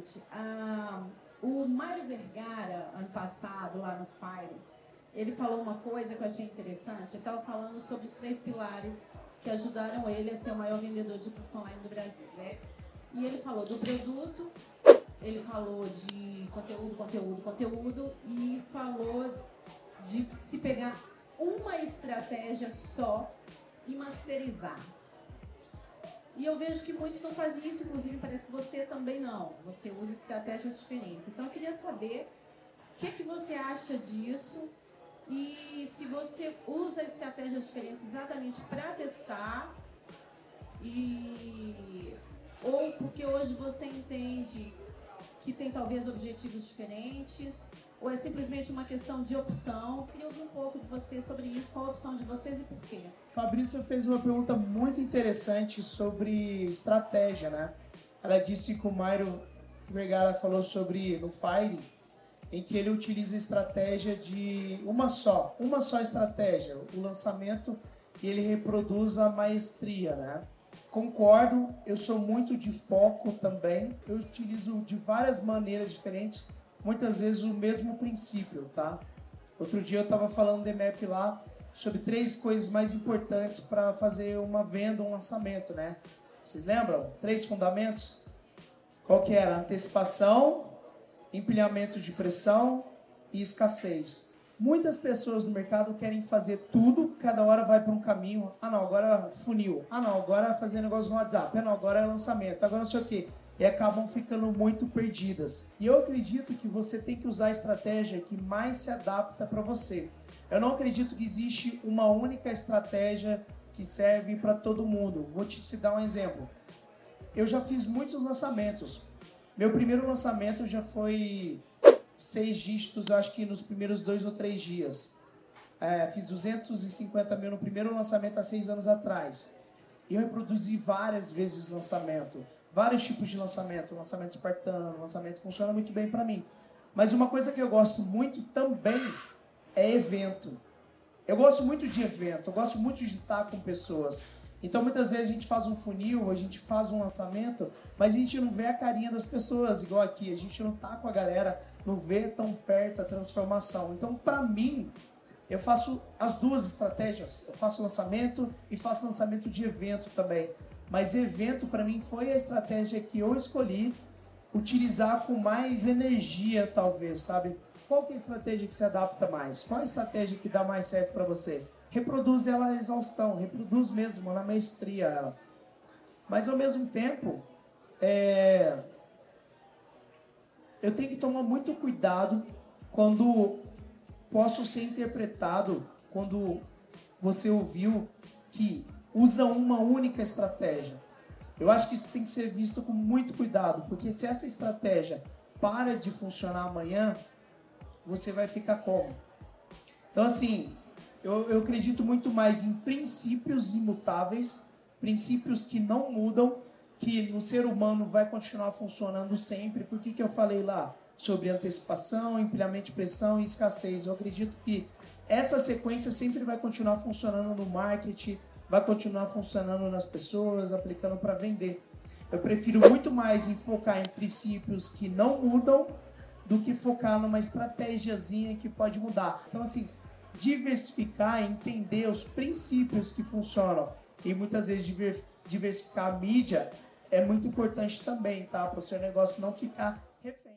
seguinte, o Mário Vergara, ano passado, lá no Fire, ele falou uma coisa que eu achei interessante. Ele estava falando sobre os três pilares que ajudaram ele a ser o maior vendedor de curso online do Brasil, né? E ele falou do produto, ele falou de conteúdo, conteúdo, conteúdo e falou de se pegar uma estratégia só e masterizar. E eu vejo que muitos não fazem isso, inclusive parece que você também não. Você usa estratégias diferentes. Então eu queria saber o que, que você acha disso e se você usa estratégias diferentes exatamente para testar e ou porque hoje você entende que tem talvez objetivos diferentes ou é simplesmente uma questão de opção? Queria ouvir um pouco de você sobre isso, qual a opção de vocês e por quê? Fabrício fez uma pergunta muito interessante sobre estratégia, né? Ela disse que o Mairo Vergara falou sobre no Fire, em que ele utiliza estratégia de uma só, uma só estratégia, o lançamento, e ele reproduz a maestria, né? Concordo, eu sou muito de foco também, eu utilizo de várias maneiras diferentes muitas vezes o mesmo princípio, tá? Outro dia eu estava falando de map lá sobre três coisas mais importantes para fazer uma venda, um lançamento, né? Vocês lembram? Três fundamentos? Qual que era? Antecipação, empilhamento de pressão e escassez. Muitas pessoas no mercado querem fazer tudo, cada hora vai para um caminho. Ah, não, agora funil. Ah, não, agora fazer negócio no WhatsApp. Ah, não, agora é lançamento. Agora não sei o quê e acabam ficando muito perdidas. E eu acredito que você tem que usar a estratégia que mais se adapta para você. Eu não acredito que existe uma única estratégia que serve para todo mundo. Vou te dar um exemplo. Eu já fiz muitos lançamentos. Meu primeiro lançamento já foi seis dígitos, acho que nos primeiros dois ou três dias. É, fiz 250 mil no primeiro lançamento há seis anos atrás. Eu reproduzi várias vezes lançamento vários tipos de lançamento, lançamento espartano, lançamento funciona muito bem para mim. Mas uma coisa que eu gosto muito também é evento. Eu gosto muito de evento, eu gosto muito de estar com pessoas. Então muitas vezes a gente faz um funil, a gente faz um lançamento, mas a gente não vê a carinha das pessoas, igual aqui, a gente não tá com a galera, não vê tão perto a transformação. Então, para mim, eu faço as duas estratégias. Eu faço lançamento e faço lançamento de evento também. Mas evento para mim foi a estratégia que eu escolhi utilizar com mais energia, talvez, sabe? Qual é a estratégia que se adapta mais? Qual a estratégia que dá mais certo para você? Reproduz ela a exaustão, reproduz mesmo, na maestria ela. Mas ao mesmo tempo, é... eu tenho que tomar muito cuidado quando posso ser interpretado, quando você ouviu que usa uma única estratégia. Eu acho que isso tem que ser visto com muito cuidado, porque se essa estratégia para de funcionar amanhã, você vai ficar como? Então, assim, eu, eu acredito muito mais em princípios imutáveis, princípios que não mudam, que no ser humano vai continuar funcionando sempre. Por que, que eu falei lá sobre antecipação, empilhamento de pressão e escassez? Eu acredito que essa sequência sempre vai continuar funcionando no marketing, vai continuar funcionando nas pessoas, aplicando para vender. Eu prefiro muito mais em focar em princípios que não mudam do que focar numa estratégiazinha que pode mudar. Então, assim, diversificar, entender os princípios que funcionam e muitas vezes diversificar a mídia é muito importante também, tá? Para o seu negócio não ficar refém.